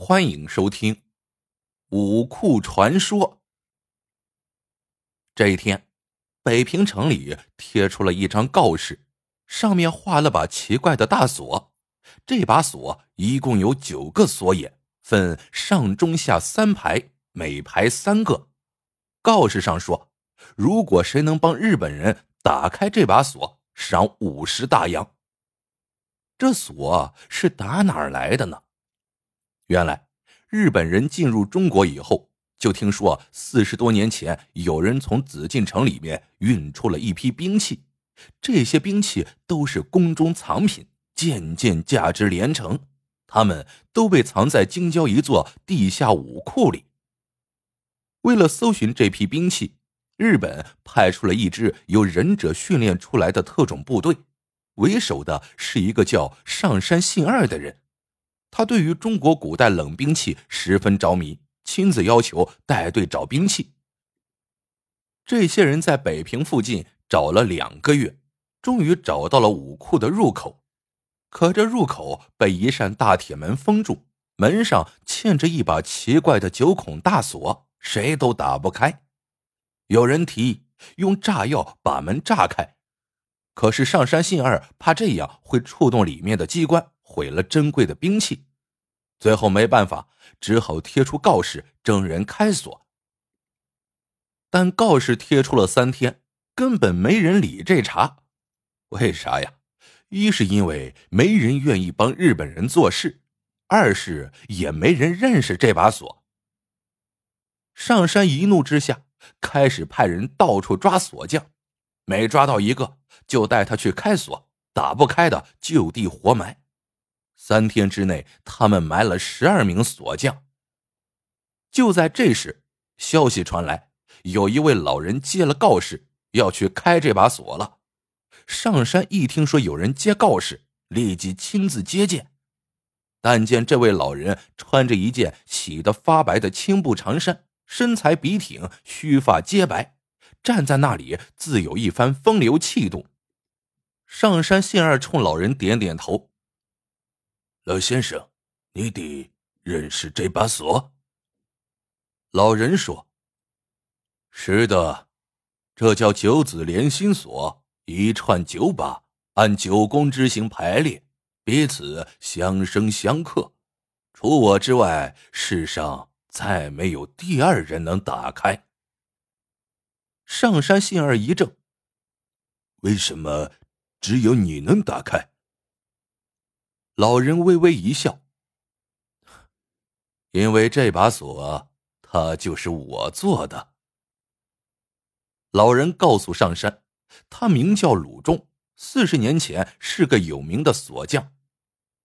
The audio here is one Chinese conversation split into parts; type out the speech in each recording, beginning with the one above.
欢迎收听《武库传说》。这一天，北平城里贴出了一张告示，上面画了把奇怪的大锁。这把锁一共有九个锁眼，分上中下三排，每排三个。告示上说，如果谁能帮日本人打开这把锁，赏五十大洋。这锁是打哪儿来的呢？原来，日本人进入中国以后，就听说四十多年前有人从紫禁城里面运出了一批兵器，这些兵器都是宫中藏品，件件价值连城，他们都被藏在京郊一座地下武库里。为了搜寻这批兵器，日本派出了一支由忍者训练出来的特种部队，为首的是一个叫上山信二的人。他对于中国古代冷兵器十分着迷，亲自要求带队找兵器。这些人在北平附近找了两个月，终于找到了武库的入口。可这入口被一扇大铁门封住，门上嵌着一把奇怪的九孔大锁，谁都打不开。有人提议用炸药把门炸开，可是上山信二怕这样会触动里面的机关。毁了珍贵的兵器，最后没办法，只好贴出告示征人开锁。但告示贴出了三天，根本没人理这茬。为啥呀？一是因为没人愿意帮日本人做事，二是也没人认识这把锁。上山一怒之下，开始派人到处抓锁匠，每抓到一个就带他去开锁，打不开的就地活埋。三天之内，他们埋了十二名锁匠。就在这时，消息传来，有一位老人接了告示，要去开这把锁了。上山一听说有人接告示，立即亲自接见。但见这位老人穿着一件洗得发白的青布长衫，身材笔挺，须发皆白，站在那里自有一番风流气度。上山信二冲老人点点头。老先生，你得认识这把锁。老人说：“是的，这叫九子连心锁，一串九把，按九宫之形排列，彼此相生相克。除我之外，世上再没有第二人能打开。”上山信儿一怔：“为什么只有你能打开？”老人微微一笑，因为这把锁，它就是我做的。老人告诉上山，他名叫鲁仲，四十年前是个有名的锁匠。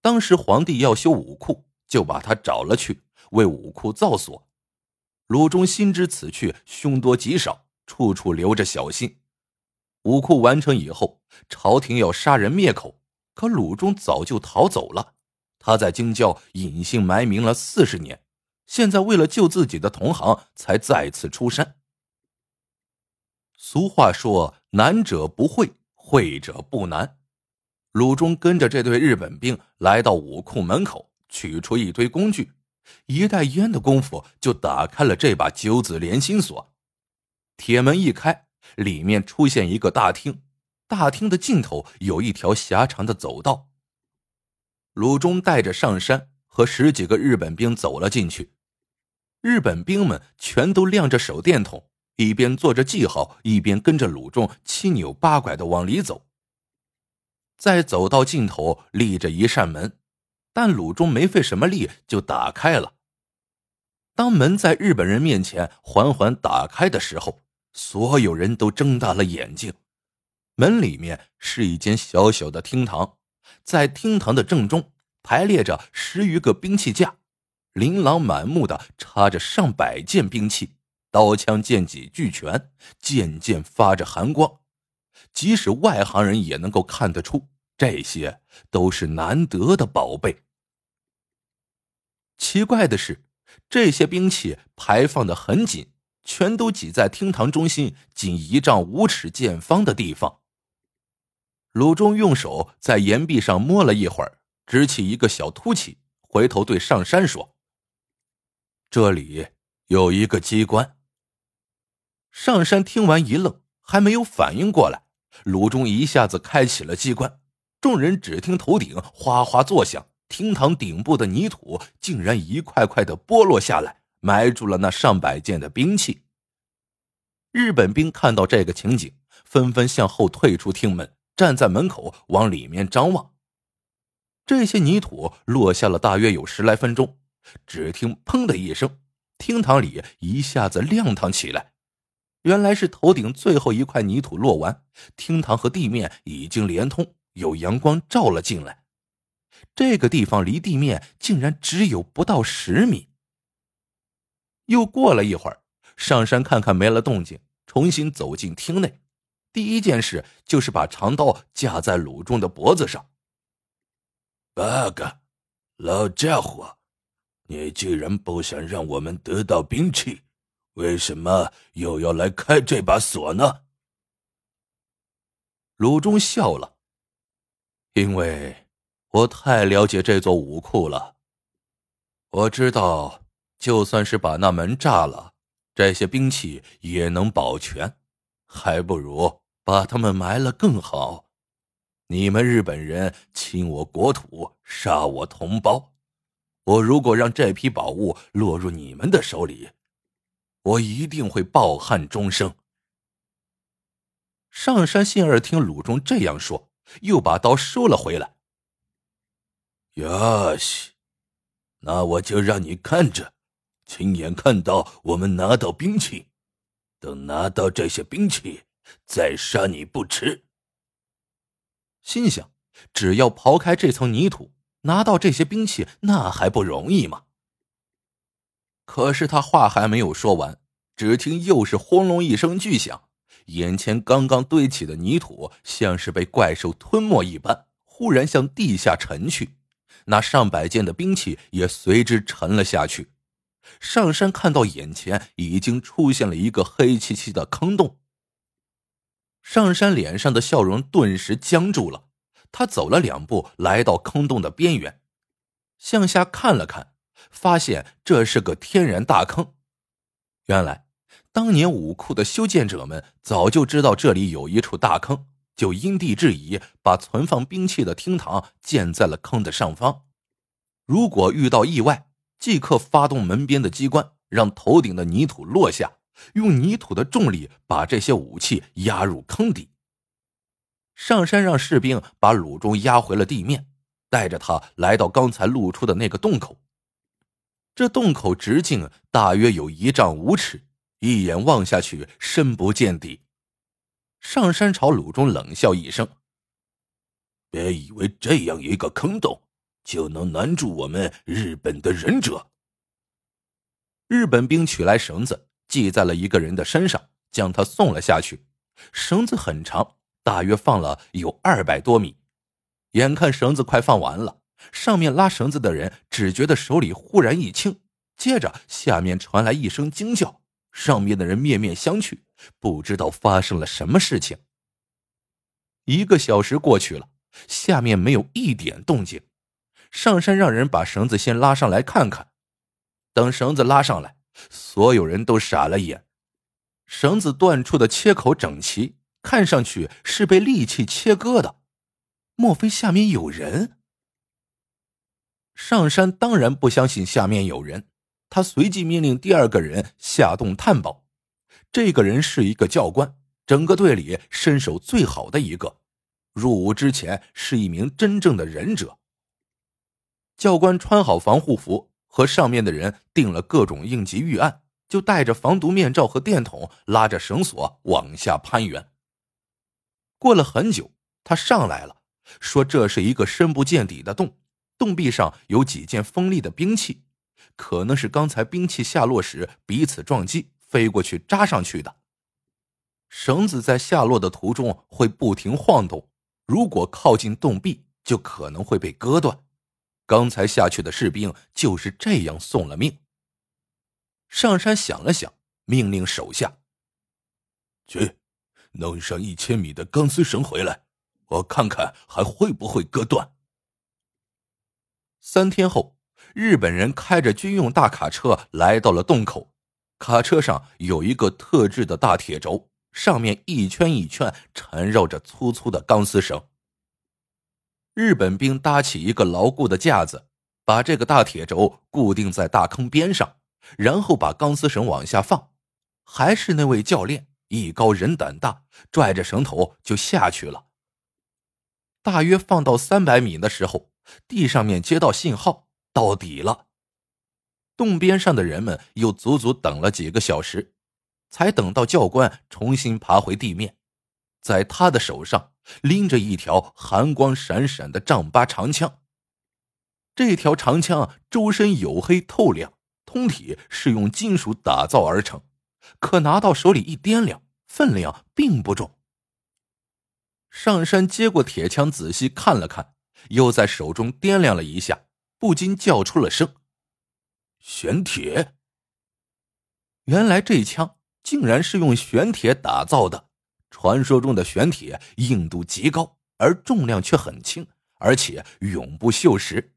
当时皇帝要修武库，就把他找了去为武库造锁。鲁仲心知此去凶多吉少，处处留着小心。武库完成以后，朝廷要杀人灭口。可鲁中早就逃走了，他在京郊隐姓埋名了四十年，现在为了救自己的同行，才再次出山。俗话说：“难者不会，会者不难。”鲁中跟着这队日本兵来到武库门口，取出一堆工具，一袋烟的功夫就打开了这把九子连心锁。铁门一开，里面出现一个大厅。大厅的尽头有一条狭长的走道。鲁中带着上山和十几个日本兵走了进去，日本兵们全都亮着手电筒，一边做着记号，一边跟着鲁中七扭八拐的往里走。在走道尽头立着一扇门，但鲁中没费什么力就打开了。当门在日本人面前缓缓打开的时候，所有人都睁大了眼睛。门里面是一间小小的厅堂，在厅堂的正中排列着十余个兵器架，琳琅满目的插着上百件兵器，刀枪剑戟俱全，件件发着寒光，即使外行人也能够看得出，这些都是难得的宝贝。奇怪的是，这些兵器排放的很紧，全都挤在厅堂中心仅一丈五尺见方的地方。鲁中用手在岩壁上摸了一会儿，支起一个小凸起，回头对上山说：“这里有一个机关。上山听完一愣，还没有反应过来，鲁中一下子开启了机关，众人只听头顶哗哗作响，厅堂顶部的泥土竟然一块块的剥落下来，埋住了那上百件的兵器。日本兵看到这个情景，纷纷向后退出厅门，站在门口往里面张望。这些泥土落下了大约有十来分钟。只听“砰”的一声，厅堂里一下子亮堂起来。原来是头顶最后一块泥土落完，厅堂和地面已经连通，有阳光照了进来。这个地方离地面竟然只有不到十米。又过了一会儿，上山看看没了动静，重新走进厅内。第一件事就是把长刀架在鲁中的脖子上。八个，老家伙！你既然不想让我们得到兵器，为什么又要来开这把锁呢？鲁中笑了，因为我太了解这座武库了。我知道，就算是把那门炸了，这些兵器也能保全，还不如把他们埋了更好。你们日本人侵我国土，杀我同胞。我如果让这批宝物落入你们的手里，我一定会抱憾终生。上山信儿听鲁中这样说，又把刀收了回来。呀西，那我就让你看着，亲眼看到我们拿到兵器，等拿到这些兵器，再杀你不迟。心想，只要刨开这层泥土。拿到这些兵器，那还不容易吗？可是他话还没有说完，只听又是轰隆一声巨响，眼前刚刚堆起的泥土像是被怪兽吞没一般，忽然向地下沉去，那上百件的兵器也随之沉了下去。上山看到眼前已经出现了一个黑漆漆的坑洞，上山脸上的笑容顿时僵住了。他走了两步，来到坑洞的边缘，向下看了看，发现这是个天然大坑。原来，当年武库的修建者们早就知道这里有一处大坑，就因地制宜，把存放兵器的厅堂建在了坑的上方。如果遇到意外，即刻发动门边的机关，让头顶的泥土落下，用泥土的重力把这些武器压入坑底。上山让士兵把鲁中压回了地面，带着他来到刚才露出的那个洞口。这洞口直径大约有一丈五尺，一眼望下去深不见底。上山朝鲁中冷笑一声：“别以为这样一个坑洞就能难住我们日本的忍者。”日本兵取来绳子系在了一个人的身上，将他送了下去。绳子很长。大约放了有二百多米，眼看绳子快放完了，上面拉绳子的人只觉得手里忽然一轻，接着下面传来一声惊叫，上面的人面面相觑，不知道发生了什么事情。一个小时过去了，下面没有一点动静。上山让人把绳子先拉上来看看，等绳子拉上来，所有人都傻了眼，绳子断处的切口整齐。看上去是被利器切割的，莫非下面有人？上山当然不相信下面有人，他随即命令第二个人下洞探宝。这个人是一个教官，整个队里身手最好的一个，入伍之前是一名真正的忍者。教官穿好防护服，和上面的人定了各种应急预案，就带着防毒面罩和电筒，拉着绳索往下攀援。过了很久，他上来了，说：“这是一个深不见底的洞，洞壁上有几件锋利的兵器，可能是刚才兵器下落时彼此撞击，飞过去扎上去的。绳子在下落的途中会不停晃动，如果靠近洞壁，就可能会被割断。刚才下去的士兵就是这样送了命。”上山想了想，命令手下去。弄上一千米的钢丝绳回来，我看看还会不会割断。三天后，日本人开着军用大卡车来到了洞口，卡车上有一个特制的大铁轴，上面一圈一圈缠绕着粗粗的钢丝绳。日本兵搭起一个牢固的架子，把这个大铁轴固定在大坑边上，然后把钢丝绳往下放。还是那位教练，艺高人胆大，拽着绳头就下去了。大约放到三百米的时候，地上面接到信号。到底了，洞边上的人们又足足等了几个小时，才等到教官重新爬回地面，在他的手上拎着一条寒光闪闪的丈八长枪。这条长枪周身黝黑透亮，通体是用金属打造而成，可拿到手里一掂量，分量并不重。上山接过铁枪，仔细看了看，又在手中掂量了一下。不禁叫出了声：“玄铁！”原来这枪竟然是用玄铁打造的。传说中的玄铁硬度极高，而重量却很轻，而且永不锈蚀，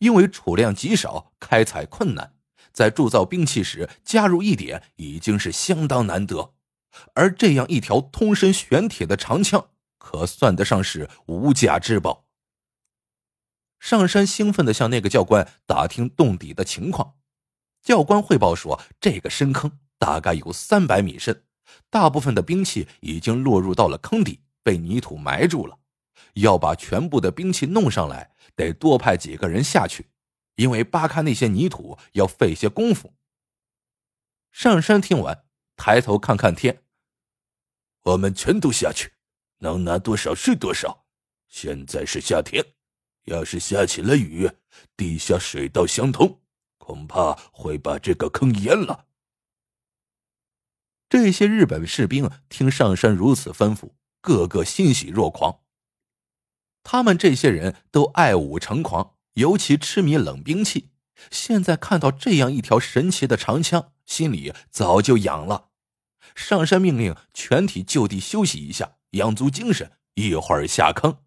因为储量极少，开采困难，在铸造兵器时加入一点已经是相当难得。而这样一条通身玄铁的长枪，可算得上是无价之宝。上山兴奋的向那个教官打听洞底的情况，教官汇报说，这个深坑大概有三百米深，大部分的兵器已经落入到了坑底，被泥土埋住了。要把全部的兵器弄上来，得多派几个人下去，因为扒开那些泥土要费些功夫。上山听完，抬头看看天，我们全都下去，能拿多少是多少。现在是夏天。要是下起了雨，地下水道相通，恐怕会把这个坑淹了。这些日本士兵听上山如此吩咐，个个欣喜若狂。他们这些人都爱武成狂，尤其痴迷冷兵器。现在看到这样一条神奇的长枪，心里早就痒了。上山命令全体就地休息一下，养足精神，一会儿下坑。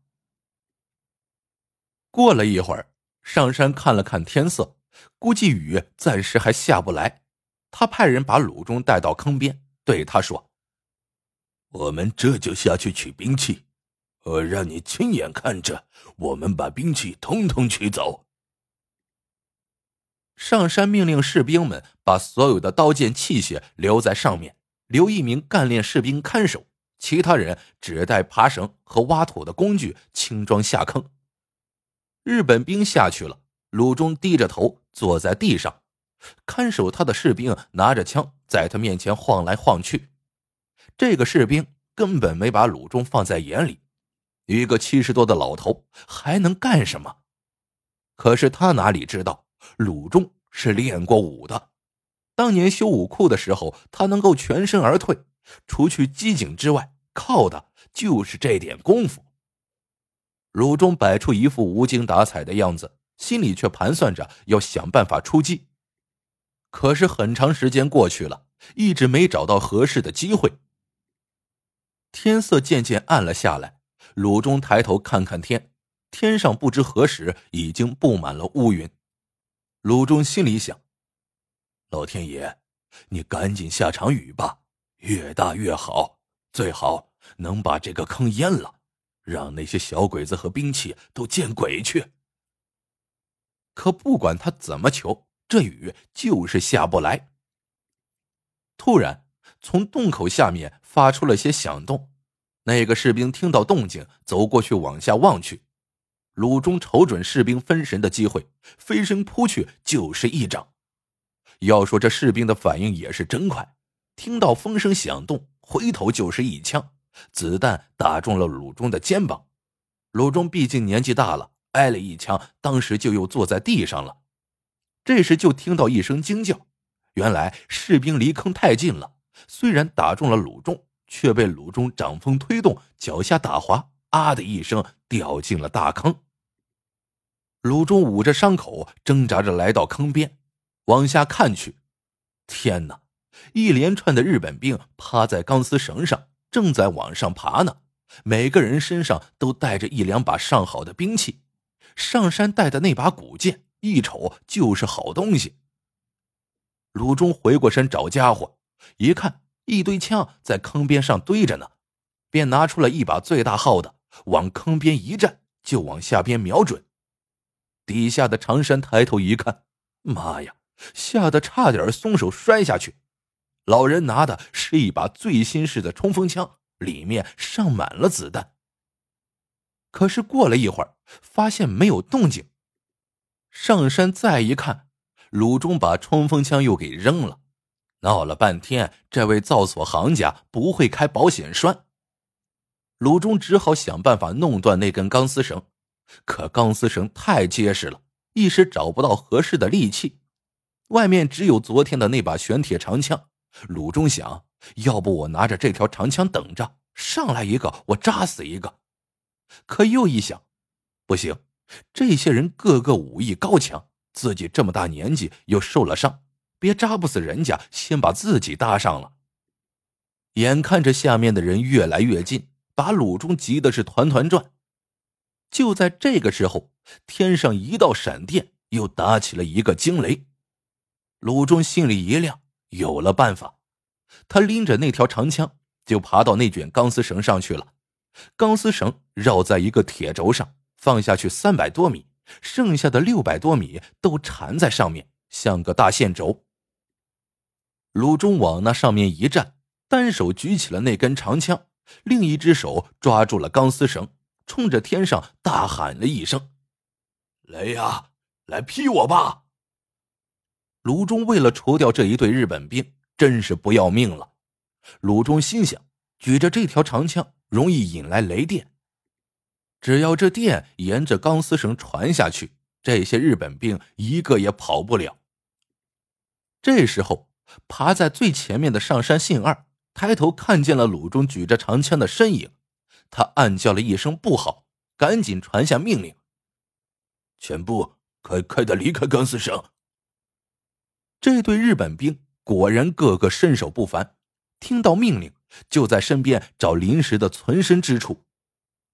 过了一会儿，上山看了看天色，估计雨暂时还下不来。他派人把鲁中带到坑边，对他说：“我们这就下去取兵器，我让你亲眼看着我们把兵器统统取走。”上山命令士兵们把所有的刀剑器械留在上面，留一名干练士兵看守，其他人只带爬绳和挖土的工具，轻装下坑。日本兵下去了，鲁中低着头坐在地上，看守他的士兵拿着枪在他面前晃来晃去。这个士兵根本没把鲁中放在眼里，一个七十多的老头还能干什么？可是他哪里知道，鲁中是练过武的。当年修武库的时候，他能够全身而退，除去机警之外，靠的就是这点功夫。鲁中摆出一副无精打采的样子，心里却盘算着要想办法出击。可是很长时间过去了，一直没找到合适的机会。天色渐渐暗了下来，鲁中抬头看看天，天上不知何时已经布满了乌云。鲁中心里想：“老天爷，你赶紧下场雨吧，越大越好，最好能把这个坑淹了。”让那些小鬼子和兵器都见鬼去！可不管他怎么求，这雨就是下不来。突然，从洞口下面发出了些响动。那个士兵听到动静，走过去往下望去。鲁中瞅准士兵分神的机会，飞身扑去就是一掌。要说这士兵的反应也是真快，听到风声响动，回头就是一枪。子弹打中了鲁中的肩膀，鲁中毕竟年纪大了，挨了一枪，当时就又坐在地上了。这时就听到一声惊叫，原来士兵离坑太近了，虽然打中了鲁中，却被鲁中掌风推动，脚下打滑，啊的一声掉进了大坑。鲁中捂着伤口，挣扎着来到坑边，往下看去，天哪！一连串的日本兵趴在钢丝绳上。正在往上爬呢，每个人身上都带着一两把上好的兵器。上山带的那把古剑一瞅就是好东西。鲁中回过身找家伙，一看一堆枪在坑边上堆着呢，便拿出了一把最大号的，往坑边一站，就往下边瞄准。底下的长山抬头一看，妈呀！吓得差点松手摔下去。老人拿的是一把最新式的冲锋枪，里面上满了子弹。可是过了一会儿，发现没有动静。上山再一看，鲁中把冲锋枪又给扔了。闹了半天，这位造锁行家不会开保险栓。鲁中只好想办法弄断那根钢丝绳，可钢丝绳太结实了，一时找不到合适的利器。外面只有昨天的那把玄铁长枪。鲁中想，要不我拿着这条长枪等着，上来一个我扎死一个。可又一想，不行，这些人个个武艺高强，自己这么大年纪又受了伤，别扎不死人家，先把自己搭上了。眼看着下面的人越来越近，把鲁中急的是团团转。就在这个时候，天上一道闪电，又打起了一个惊雷。鲁中心里一亮，有了办法。他拎着那条长枪，就爬到那卷钢丝绳上去了。钢丝绳绕在一个铁轴上，放下去三百多米，剩下的六百多米都缠在上面，像个大线轴。鲁中往那上面一站，单手举起了那根长枪，另一只手抓住了钢丝绳，冲着天上大喊了一声：“雷呀，来劈我吧！”鲁中为了除掉这一队日本兵，真是不要命了。鲁中心想，举着这条长枪容易引来雷电，只要这电沿着钢丝绳传下去，这些日本兵一个也跑不了。这时候，爬在最前面的上山信二抬头看见了鲁中举着长枪的身影，他暗叫了一声“不好”，赶紧传下命令：“全部快快的离开钢丝绳。”这对日本兵果然个个身手不凡，听到命令就在身边找临时的存身之处。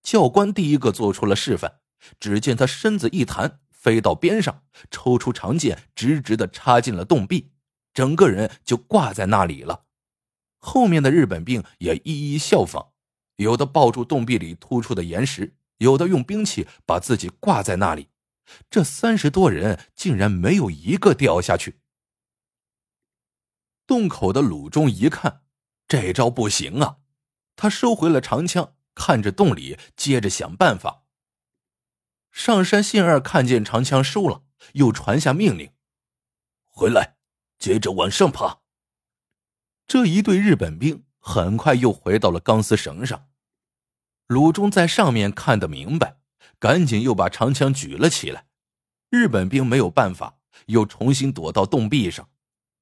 教官第一个做出了示范，只见他身子一弹，飞到边上，抽出长剑，直直的插进了洞壁，整个人就挂在那里了。后面的日本兵也一一效仿，有的抱住洞壁里突出的岩石，有的用兵器把自己挂在那里。这三十多人竟然没有一个掉下去。洞口的鲁中一看，这招不行啊！他收回了长枪，看着洞里，接着想办法。上山信二看见长枪收了，又传下命令：“回来，接着往上爬。”这一队日本兵很快又回到了钢丝绳上。鲁中在上面看得明白，赶紧又把长枪举了起来。日本兵没有办法，又重新躲到洞壁上。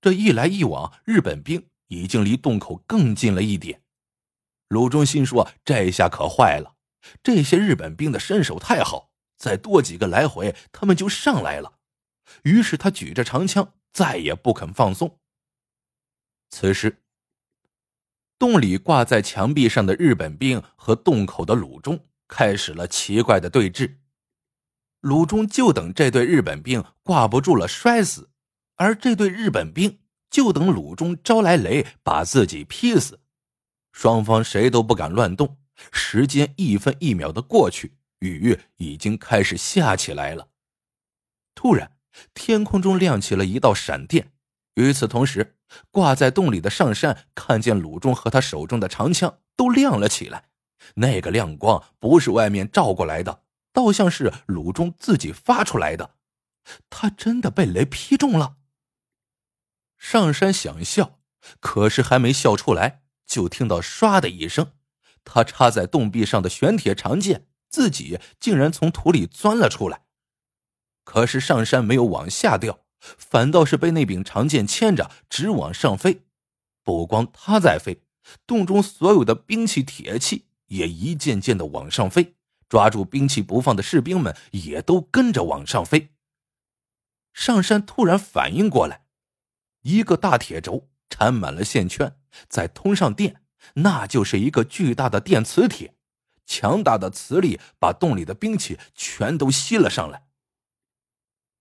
这一来一往，日本兵已经离洞口更近了一点。鲁中心说：“这下可坏了，这些日本兵的身手太好，再多几个来回，他们就上来了。”于是他举着长枪，再也不肯放松。此时，洞里挂在墙壁上的日本兵和洞口的鲁中开始了奇怪的对峙。鲁中就等这对日本兵挂不住了，摔死。而这对日本兵就等鲁中招来雷，把自己劈死。双方谁都不敢乱动。时间一分一秒的过去，雨已经开始下起来了。突然，天空中亮起了一道闪电。与此同时，挂在洞里的上山看见鲁中和他手中的长枪都亮了起来。那个亮光不是外面照过来的，倒像是鲁中自己发出来的。他真的被雷劈中了。上山想笑，可是还没笑出来，就听到“唰”的一声，他插在洞壁上的玄铁长剑自己竟然从土里钻了出来。可是上山没有往下掉，反倒是被那柄长剑牵着直往上飞。不光他在飞，洞中所有的兵器铁器也一件件的往上飞，抓住兵器不放的士兵们也都跟着往上飞。上山突然反应过来。一个大铁轴缠满了线圈，再通上电，那就是一个巨大的电磁铁，强大的磁力把洞里的兵器全都吸了上来。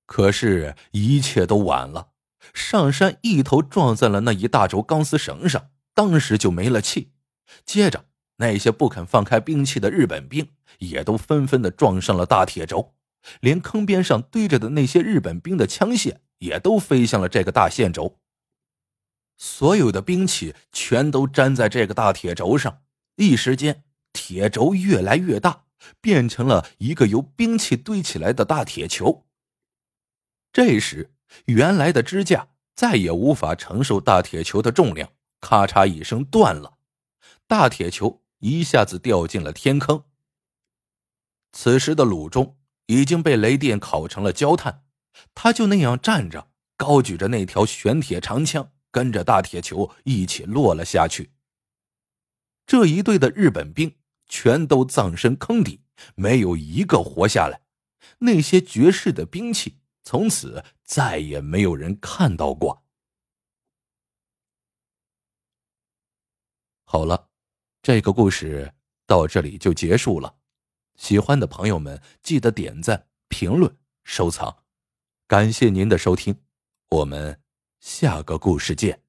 可是，一切都晚了。上山一头撞在了那一大轴钢丝绳上，当时就没了气。接着，那些不肯放开兵器的日本兵也都纷纷的撞上了大铁轴，连坑边上堆着的那些日本兵的枪械也都飞向了这个大线轴。所有的兵器全都粘在这个大铁轴上，一时间，铁轴越来越大，变成了一个由兵器堆起来的大铁球。这时，原来的支架再也无法承受大铁球的重量，咔嚓一声断了，大铁球一下子掉进了天坑。此时的鲁中已经被雷电烤成了焦炭，他就那样站着，高举着那条玄铁长枪，跟着大铁球一起落了下去。这一队的日本兵全都葬身坑底，没有一个活下来。那些绝世的兵器。从此再也没有人看到过。好了，这个故事到这里就结束了。喜欢的朋友们记得点赞、评论、收藏，感谢您的收听，我们下个故事见。